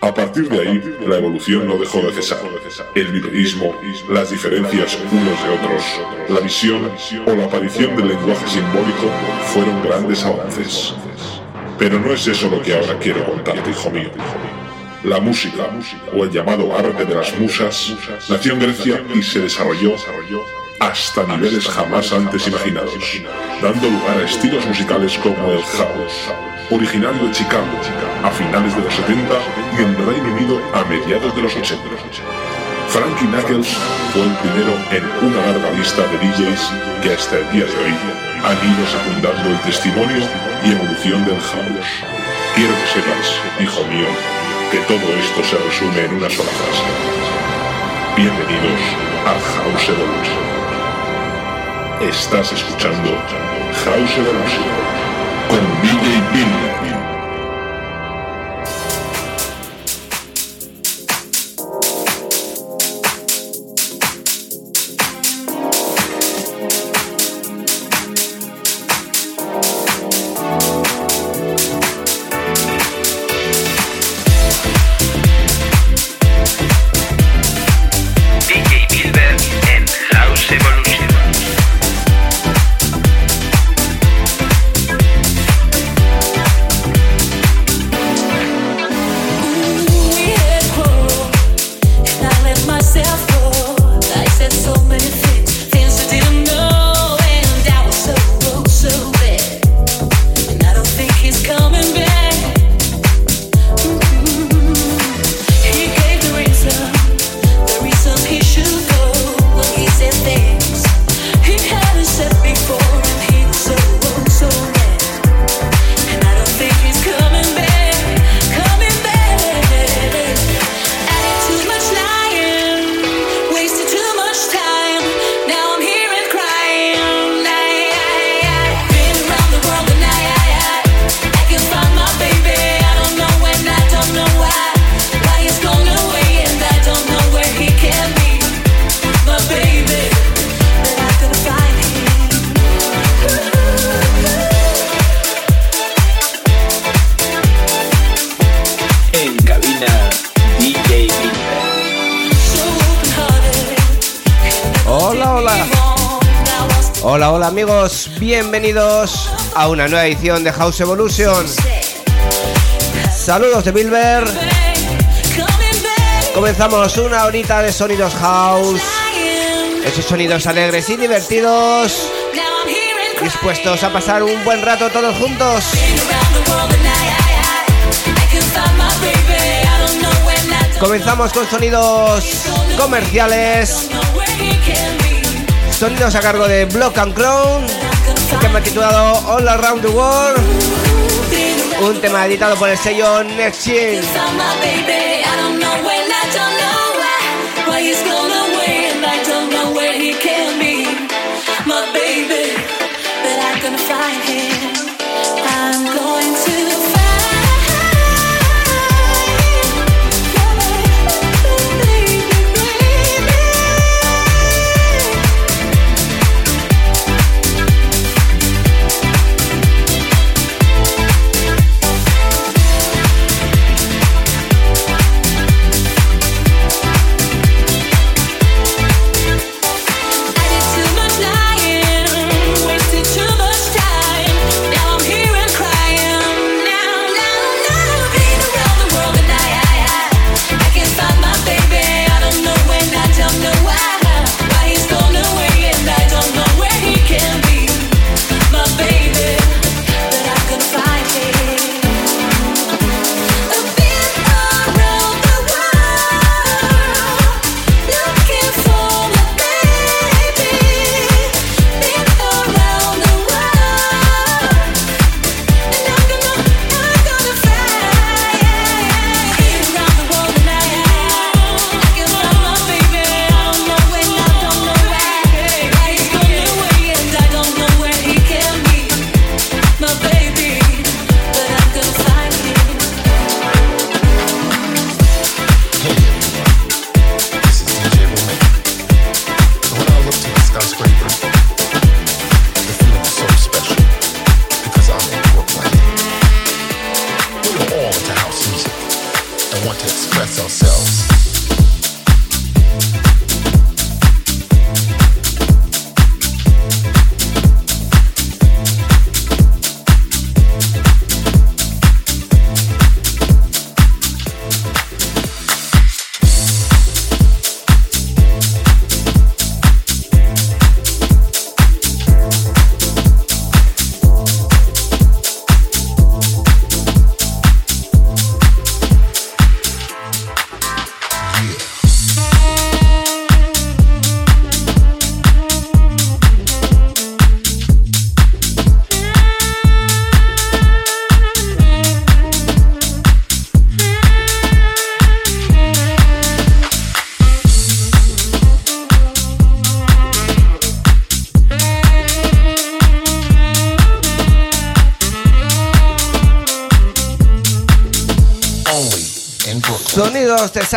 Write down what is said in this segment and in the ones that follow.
A partir de ahí, la evolución no dejó de cesar. El biperismo, las diferencias unos de otros, la visión o la aparición del lenguaje simbólico fueron grandes avances. Pero no es eso lo que ahora quiero contarte, hijo mío. La música, o el llamado arte de las musas, nació en Grecia y se desarrolló hasta niveles jamás antes imaginados, dando lugar a estilos musicales como el house, originario de Chicago a finales de los 70 y en Reino Unido a mediados de los 80. Frankie Knuckles fue el primero en una larga lista de DJs que hasta el día de hoy han ido secundando el testimonio y evolución del house. Quiero que sepas, hijo mío, que todo esto se resume en una sola frase. Bienvenidos a House Evolution. Estás escuchando House Evolution con DJ Bill. Una nueva edición de House Evolution. Saludos de Bilber. Comenzamos una horita de sonidos house. Esos sonidos alegres y divertidos. Dispuestos a pasar un buen rato todos juntos. Comenzamos con sonidos comerciales. Sonidos a cargo de Block and un este tema titulado All Around the World. Un tema editado por el sello Next Gen.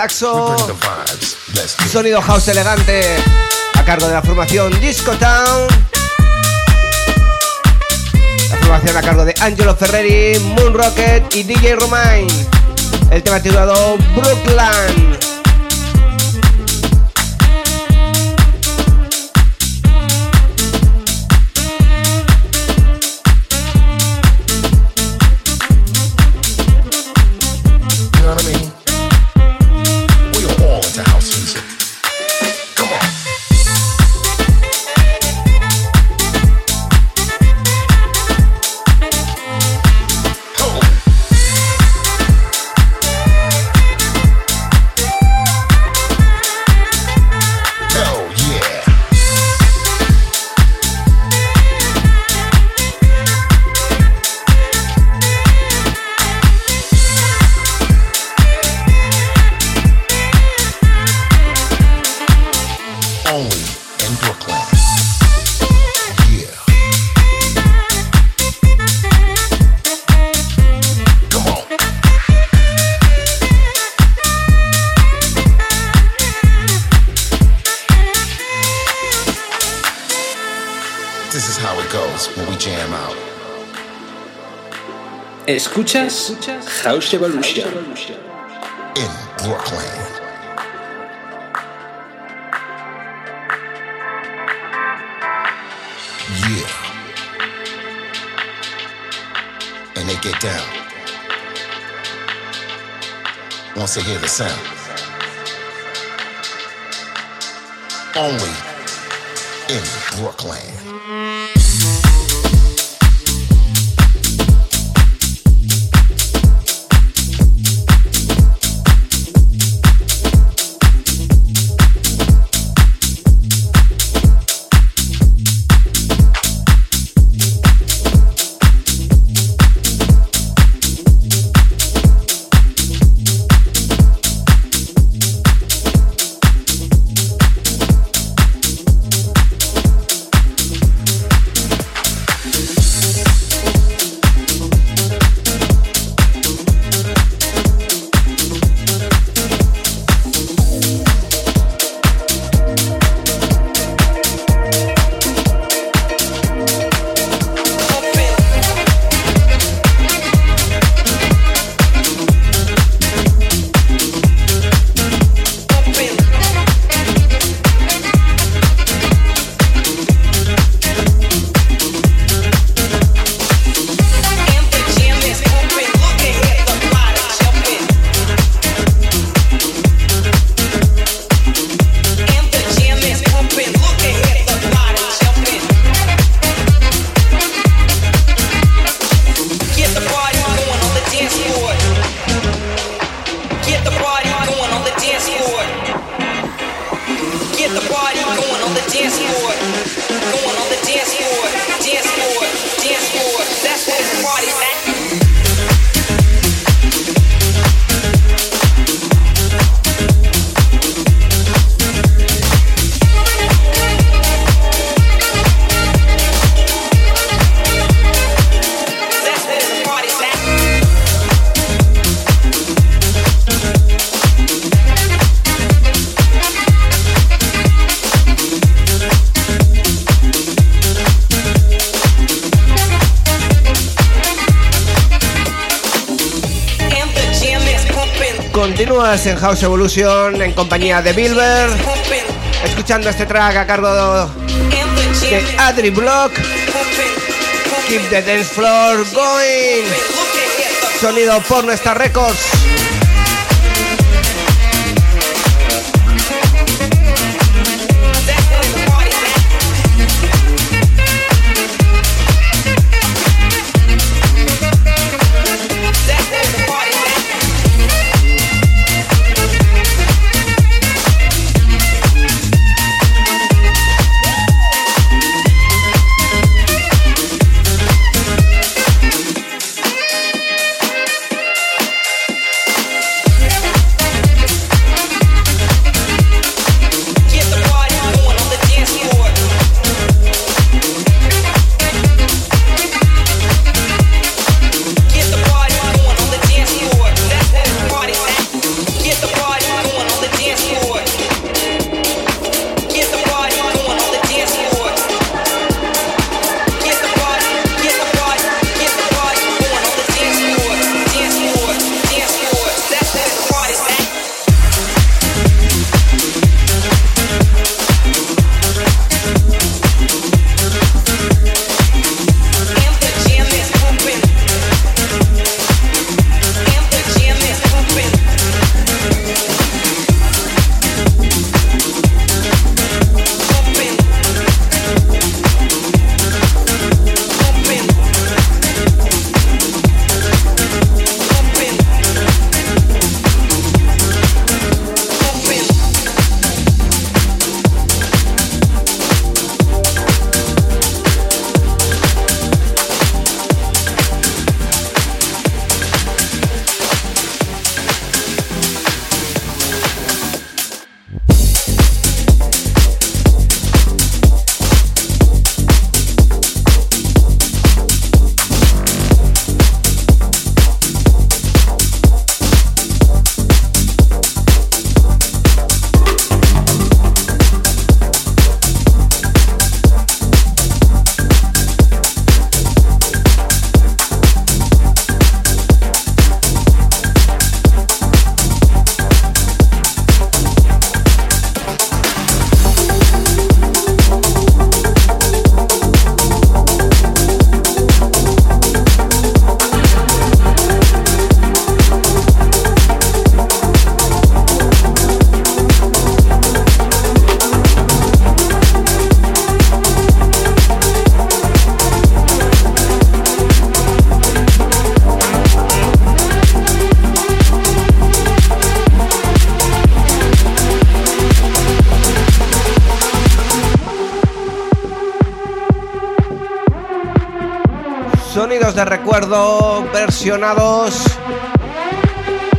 saxo. Sonido house elegante. A cargo de la formación Disco Town. La formación a cargo de Angelo Ferreri, Moon Rocket y DJ Romain. El tema titulado Brooklyn. Escuchas House Evolution. In Brooklyn. Yeah. And they get down. Once they hear the sound. Only in Brooklyn. En House Evolution en compañía de Bilber. Escuchando este track a cargo de Adri Block. Keep the dance floor going. Sonido por nuestra Records.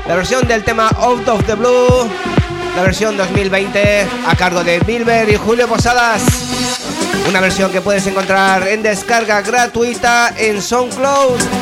La versión del tema Out of the Blue. La versión 2020 a cargo de Bilber y Julio Posadas. Una versión que puedes encontrar en descarga gratuita en SoundCloud.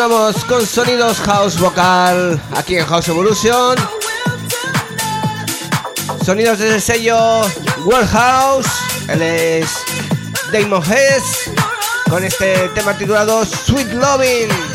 Continuamos con sonidos house vocal aquí en House Evolution. Sonidos desde el sello World House. Él es Damon Hess con este tema titulado Sweet Loving.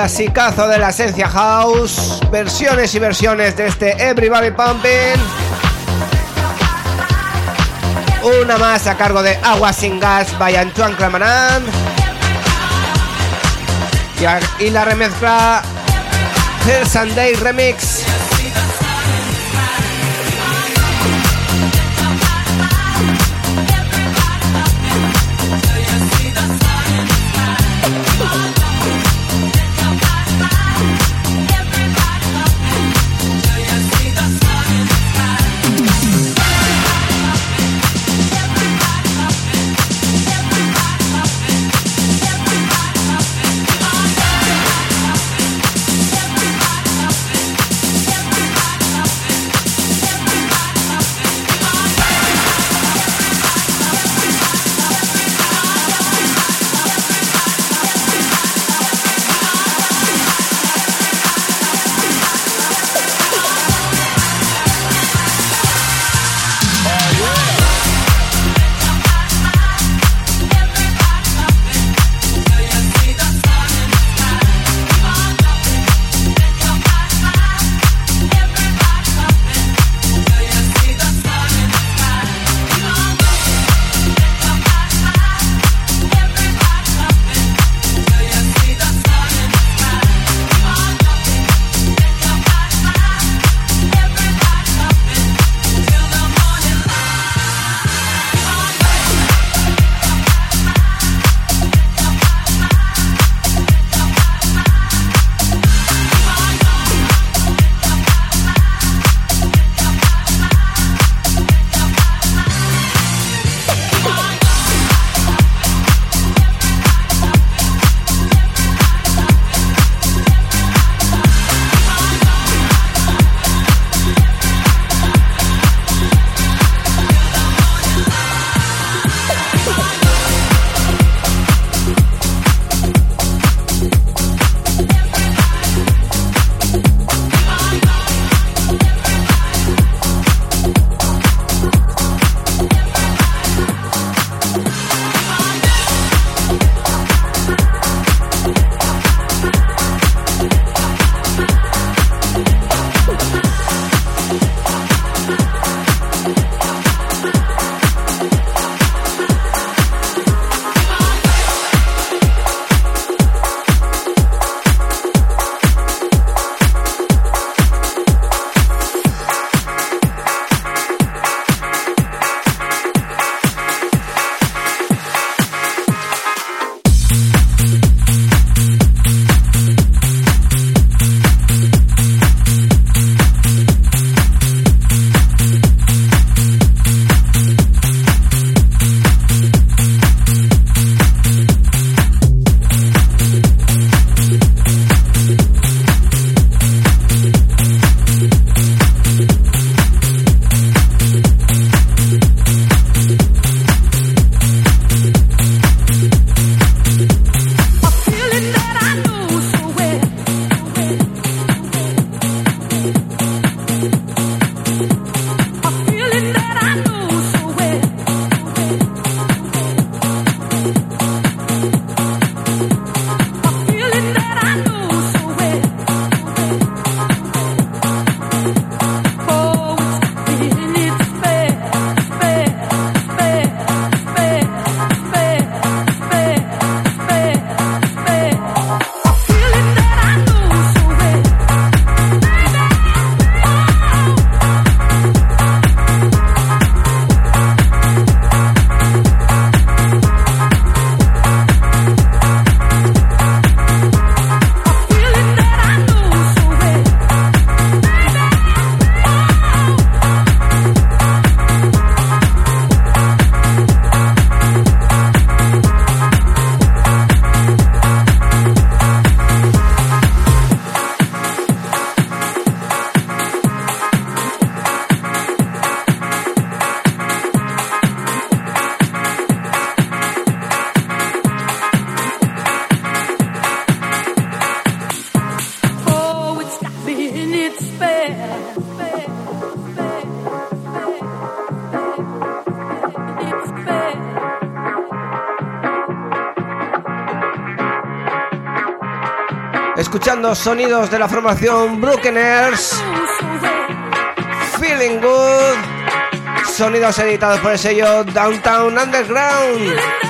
Clasicazo de la esencia house, versiones y versiones de este Everybody Pumping. Una más a cargo de Agua sin Gas by Antoine Clamaran. Y, la remezcla Her Sunday Remix. Escuchando sonidos de la formación Brookeners. Feeling Good. Sonidos editados por el sello Downtown Underground.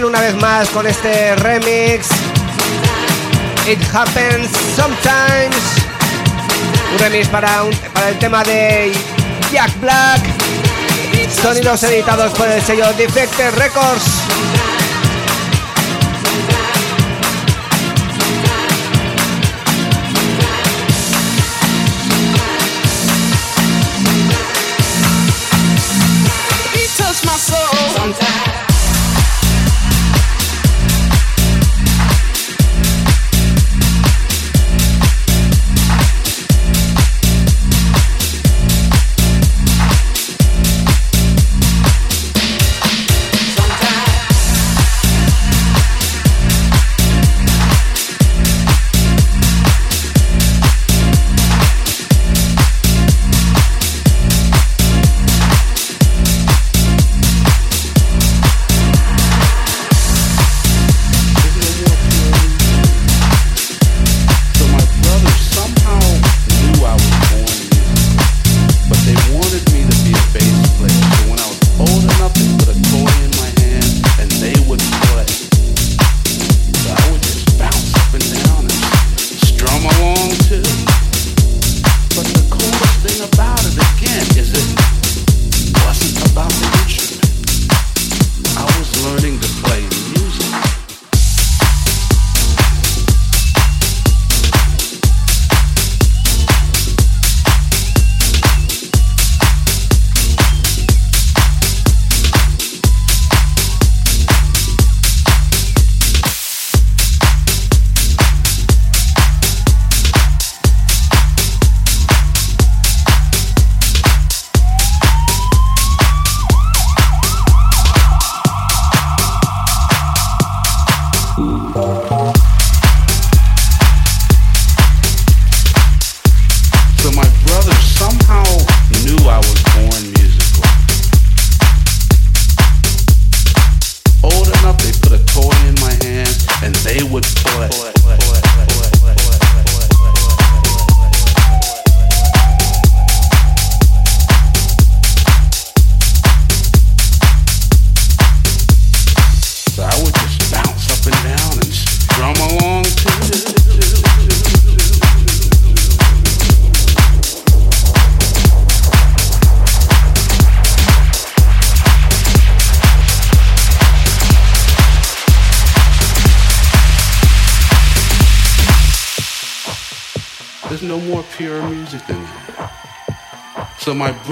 Una vez más con este remix. It happens sometimes. Un remix para, para el tema de Jack Black. Sonidos editados por el sello Defected Records. So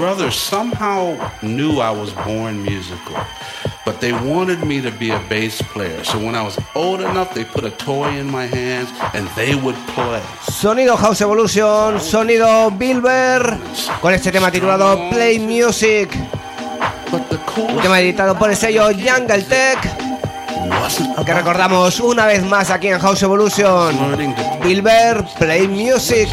brothers somehow knew I was born musical, but they wanted me to be a bass player. So when I was old enough, they put a toy in my hands and they would play. Sonido House Evolution, sonido Bilber, con este tema titulado Play Music. Un tema editado por el sello Jungle Tech. Que recordamos una vez más aquí en House Evolution. Bilber, Play Music.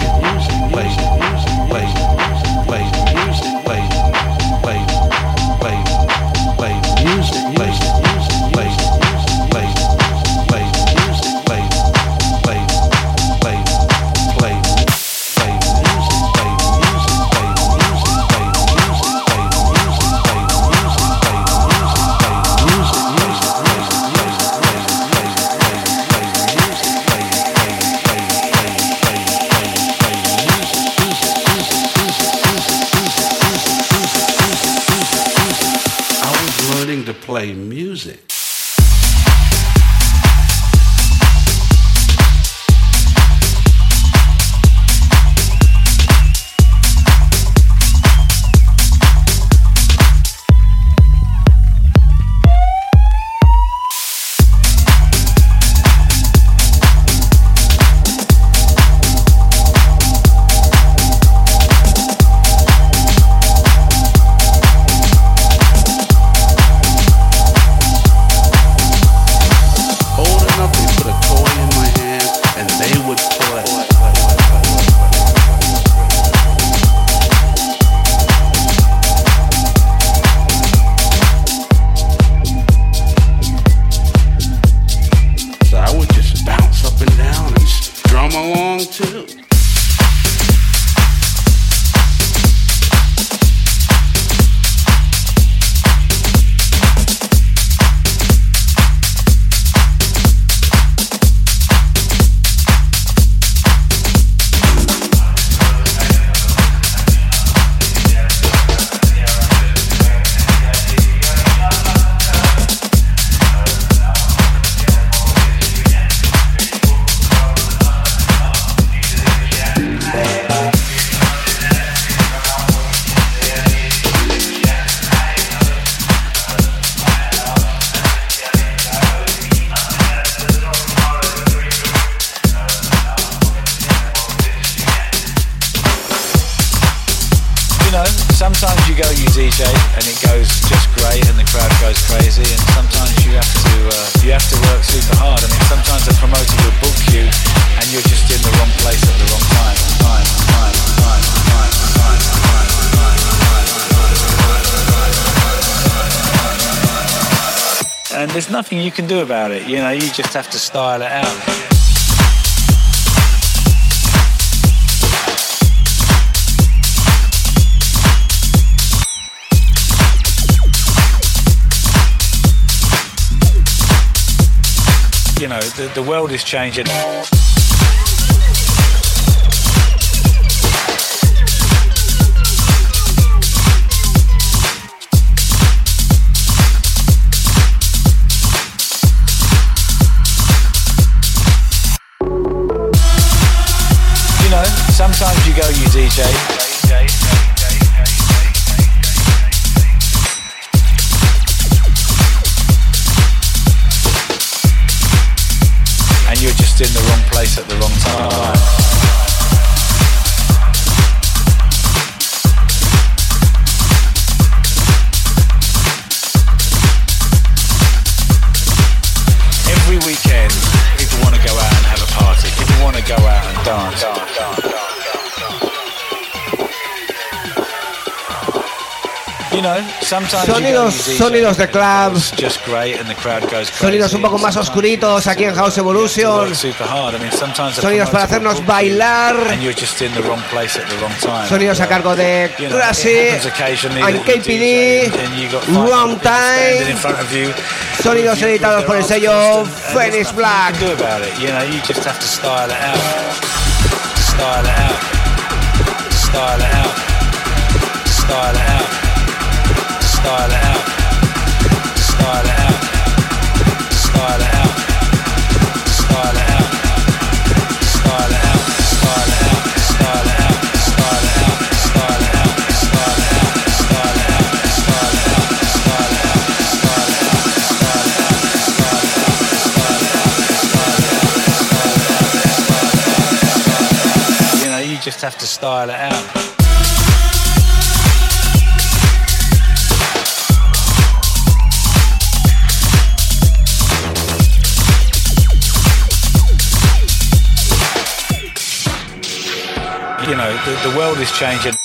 Can do about it, you know, you just have to style it out. you know, the, the world is changing. Sometimes you go, you DJ. And you're just in the wrong place at the wrong time. Every weekend, people want to go out and have a party. People want to go out and dance. dance, dance, dance. Sonidos, sonidos de club. Sonidos un poco más oscuritos aquí en House Evolution. Sonidos para hacernos bailar. Sonidos a cargo de Crashy, and KPD, Wrong Time. Sonidos editados por el sello Phoenix Black. Style it out. Style it out. Style it out, style it out, style it out, style it out, style it out, style it out, style it out, style it out, style it out, style it out, style it out, style it out, style it out, style it out, style it out, style it out, style it out, You know, you just have to style it out. The, world is changing.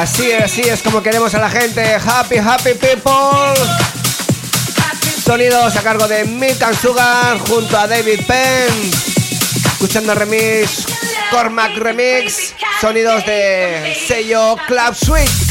Así, así es como queremos a la gente. Happy, happy people. Sonidos a cargo de Milk and Sugar junto a David Penn. Escuchando remix, Cormac Remix. Sonidos de sello Club Suite.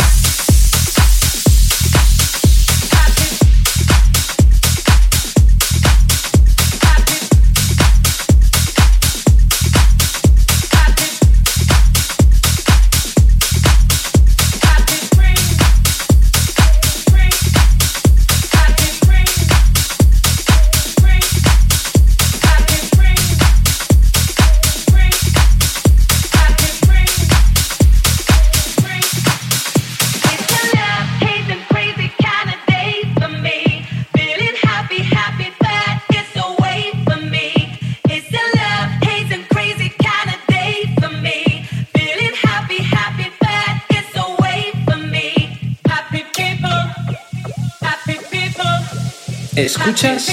Escuchas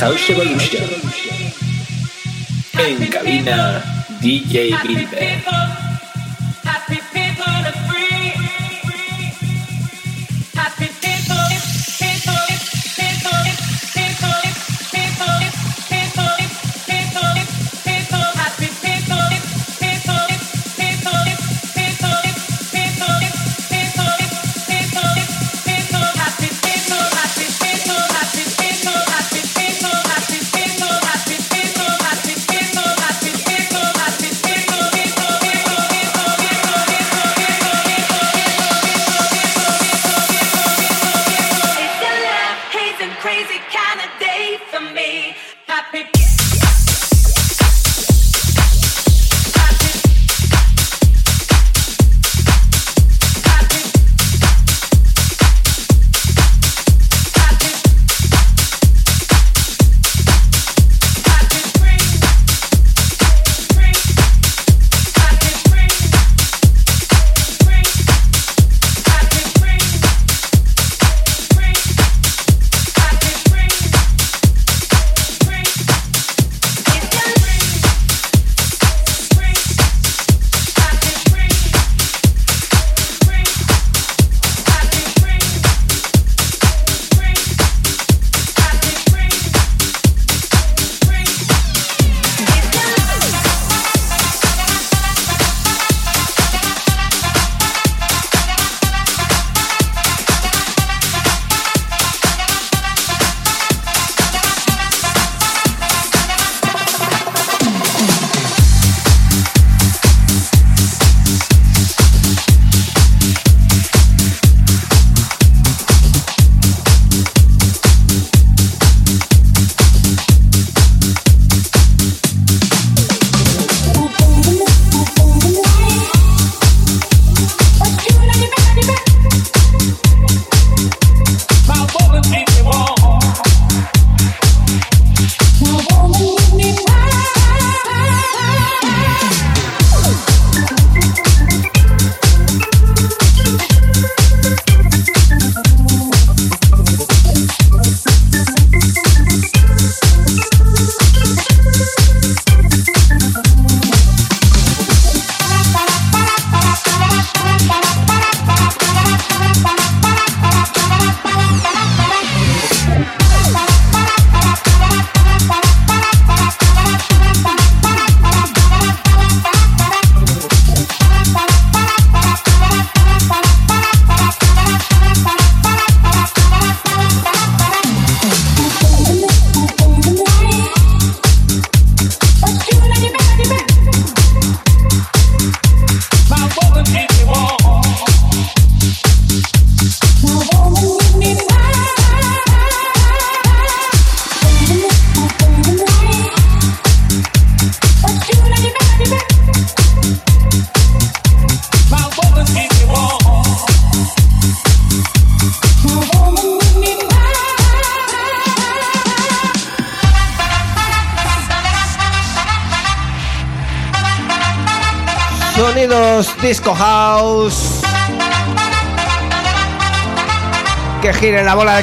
House Evolution. En cabina DJ Bilber.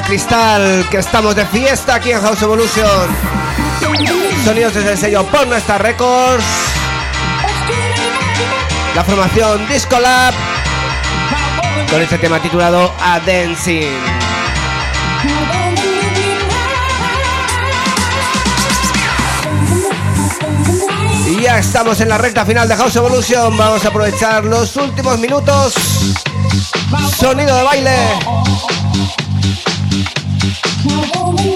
Cristal, que estamos de fiesta aquí en House Evolution. Sonidos desde el sello Pornostar Records. La formación Disco Lab. con este tema titulado A Dancing. Ya estamos en la recta final de House Evolution. Vamos a aprovechar los últimos minutos. Sonido de baile. home.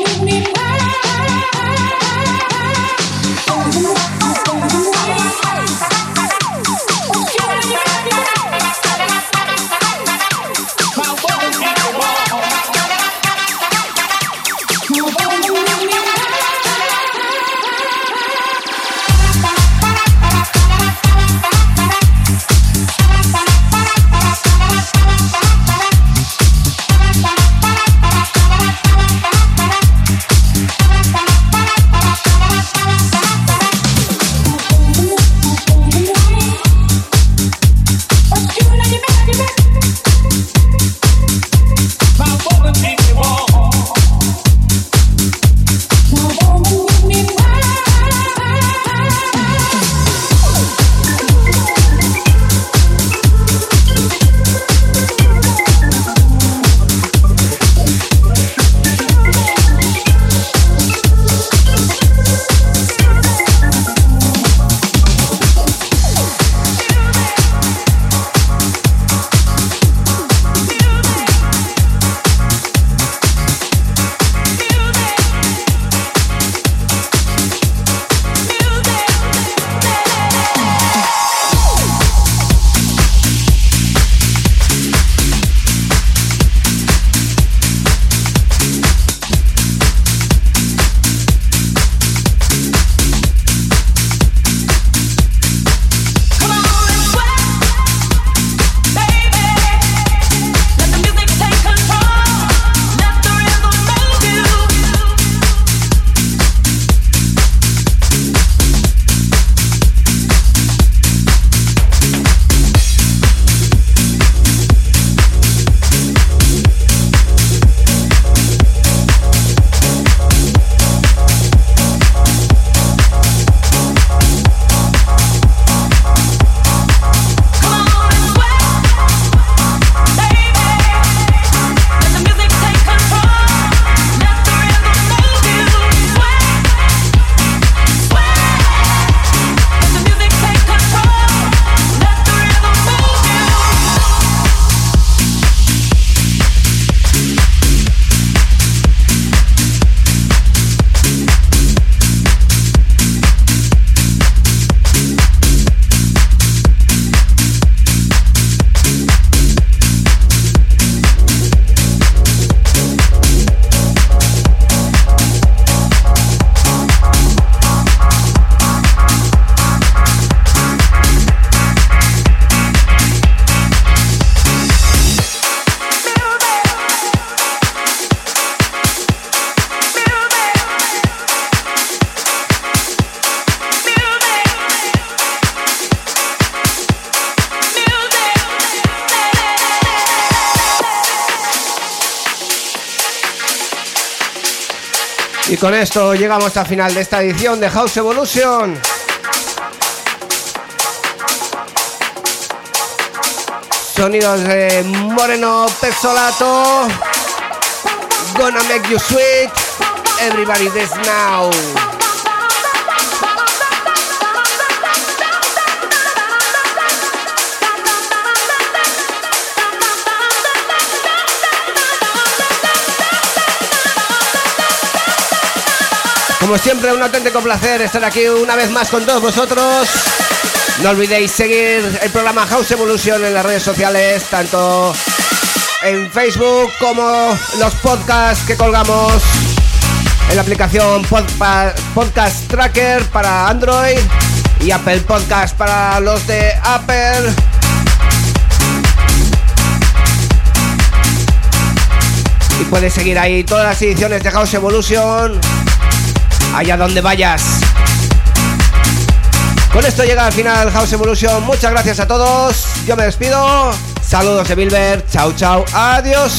Con esto llegamos al final de esta edición de House Evolution. Sonidos de Moreno Pezzolato. Gonna make you sweet. Everybody this now. Como siempre, un auténtico placer estar aquí una vez más con todos vosotros. No olvidéis seguir el programa House Evolution en las redes sociales, tanto en Facebook como los podcasts que colgamos en la aplicación Podcast Tracker para Android y Apple Podcast para los de Apple. Y puedes seguir ahí todas las ediciones de House Evolution allá donde vayas. Con esto llega al final House Evolution. Muchas gracias a todos. Yo me despido. Saludos de Bilber. Chao, chao. Adiós.